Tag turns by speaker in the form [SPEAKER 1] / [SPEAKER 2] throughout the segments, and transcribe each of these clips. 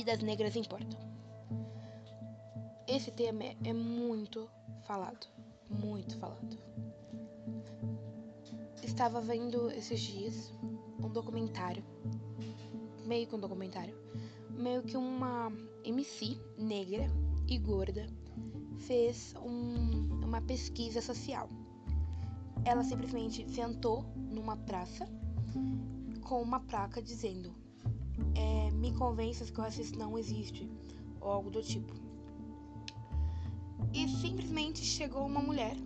[SPEAKER 1] Vidas negras importam. Esse tema é, é muito falado. Muito falado. Estava vendo esses dias um documentário. Meio que um documentário. Meio que uma MC negra e gorda fez um, uma pesquisa social. Ela simplesmente sentou numa praça com uma placa dizendo: é, Me convença que o racismo não existe, ou algo do tipo. E simplesmente chegou uma mulher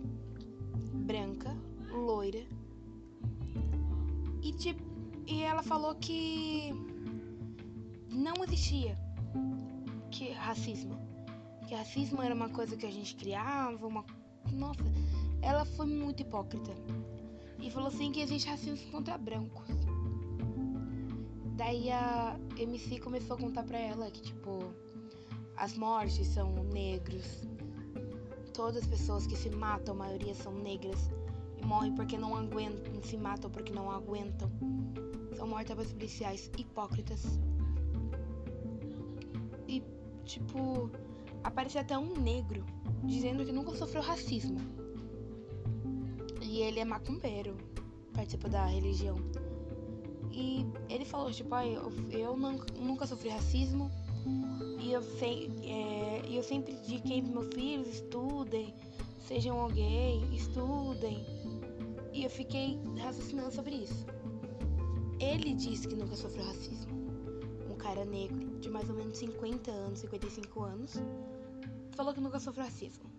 [SPEAKER 1] branca, loira, e, tipo, e ela falou que não existia que racismo. Que racismo era uma coisa que a gente criava, uma. Nossa, ela foi muito hipócrita. E falou assim que existe racismo contra brancos. Daí a MC começou a contar pra ela que, tipo, as mortes são negros. Todas as pessoas que se matam, a maioria são negras. E morrem porque não aguentam, se matam porque não aguentam. São mortas pelos policiais hipócritas. E, tipo, aparece até um negro dizendo que nunca sofreu racismo. E ele é macumbeiro, participa da religião. E ele falou, tipo, ah, eu, eu nunca sofri racismo e eu, sei, é, eu sempre indiquei para meus filhos, estudem, sejam alguém, estudem. E eu fiquei raciocinando sobre isso. Ele disse que nunca sofreu racismo. Um cara negro, de mais ou menos 50 anos, 55 anos, falou que nunca sofreu racismo.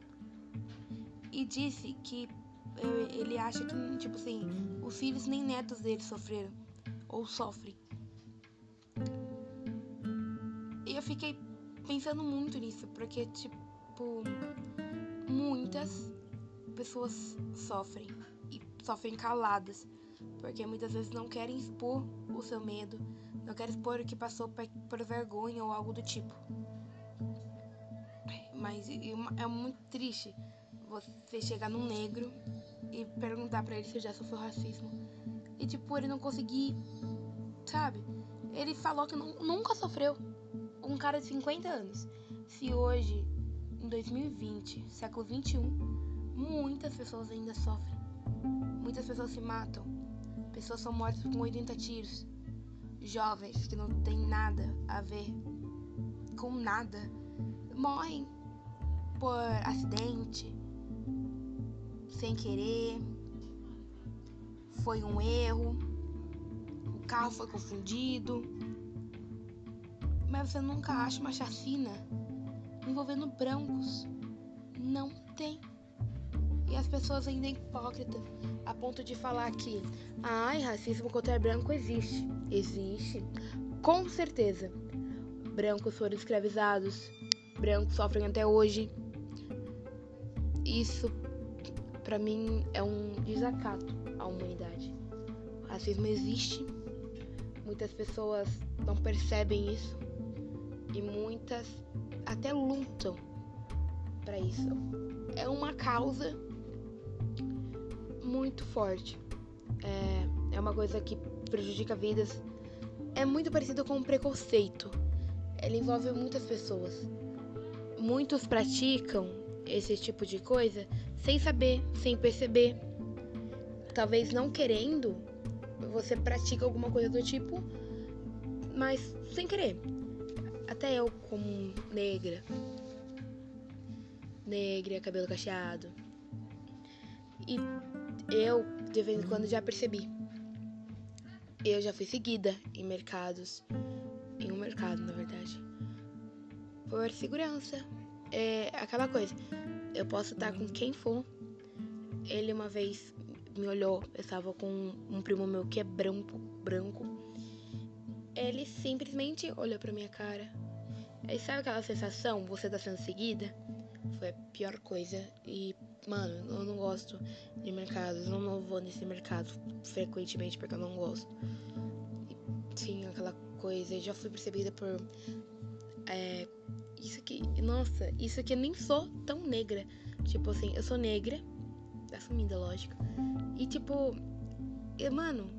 [SPEAKER 1] E disse que eh, ele acha que, tipo assim, os filhos nem netos dele sofreram ou sofrem. E eu fiquei pensando muito nisso, porque, tipo, muitas pessoas sofrem e sofrem caladas, porque muitas vezes não querem expor o seu medo, não querem expor o que passou por vergonha ou algo do tipo. Mas é muito triste você chegar num negro e perguntar para ele se já sofreu racismo e, tipo, ele não conseguir, sabe? Ele falou que não, nunca sofreu. Um cara de 50 anos. Se hoje, em 2020, século 21, muitas pessoas ainda sofrem. Muitas pessoas se matam. Pessoas são mortas com 80 tiros. Jovens que não tem nada a ver com nada morrem por acidente, sem querer, foi um erro, o carro foi confundido. Mas você nunca acha uma chacina envolvendo brancos. Não tem. E as pessoas ainda é hipócritas a ponto de falar que, ai, racismo contra branco existe. Existe. Com certeza. Brancos foram escravizados. Brancos sofrem até hoje. Isso, para mim, é um desacato à humanidade. Racismo existe, muitas pessoas não percebem isso e muitas até lutam para isso. É uma causa muito forte. É, é uma coisa que prejudica vidas. É muito parecido com o preconceito. Ele envolve muitas pessoas. Muitos praticam esse tipo de coisa sem saber, sem perceber talvez não querendo, você pratica alguma coisa do tipo, mas sem querer. Até eu, como negra, negra, cabelo cacheado, e eu, de vez em quando, já percebi. Eu já fui seguida em mercados, em um mercado, na verdade, por segurança. É aquela coisa, eu posso estar com quem for. Ele uma vez me olhou. Eu estava com um primo meu que é branco, branco. Ele simplesmente olhou pra minha cara. E sabe aquela sensação, você tá sendo seguida? Foi a pior coisa. E, mano, eu não gosto de mercados. Eu não vou nesse mercado frequentemente porque eu não gosto. E tinha aquela coisa. Eu já fui percebida por. É, isso aqui. Nossa, isso aqui eu nem sou tão negra. Tipo assim, eu sou negra. Assumida, lógico. E tipo, e, mano,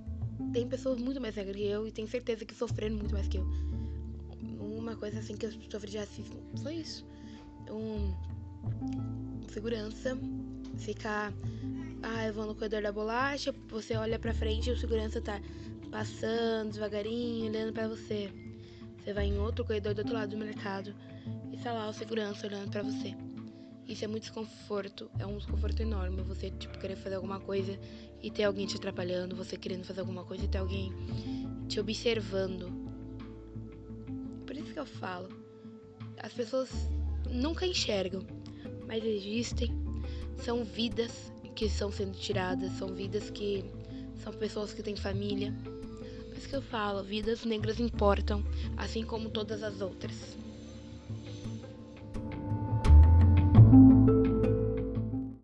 [SPEAKER 1] tem pessoas muito mais negras que eu e tenho certeza que sofreram muito mais que eu. uma coisa assim que eu sofri de racismo foi isso. Um segurança ficar. Ah, eu vou no corredor da bolacha, você olha pra frente e o segurança tá passando devagarinho, olhando para você. Você vai em outro corredor do outro lado do mercado e tá lá o segurança olhando para você. Isso é muito desconforto, é um desconforto enorme. Você, tipo, querer fazer alguma coisa e ter alguém te atrapalhando, você querendo fazer alguma coisa e ter alguém te observando. Por isso que eu falo. As pessoas nunca enxergam, mas existem. São vidas que estão sendo tiradas, são vidas que são pessoas que têm família. Por isso que eu falo, vidas negras importam, assim como todas as outras.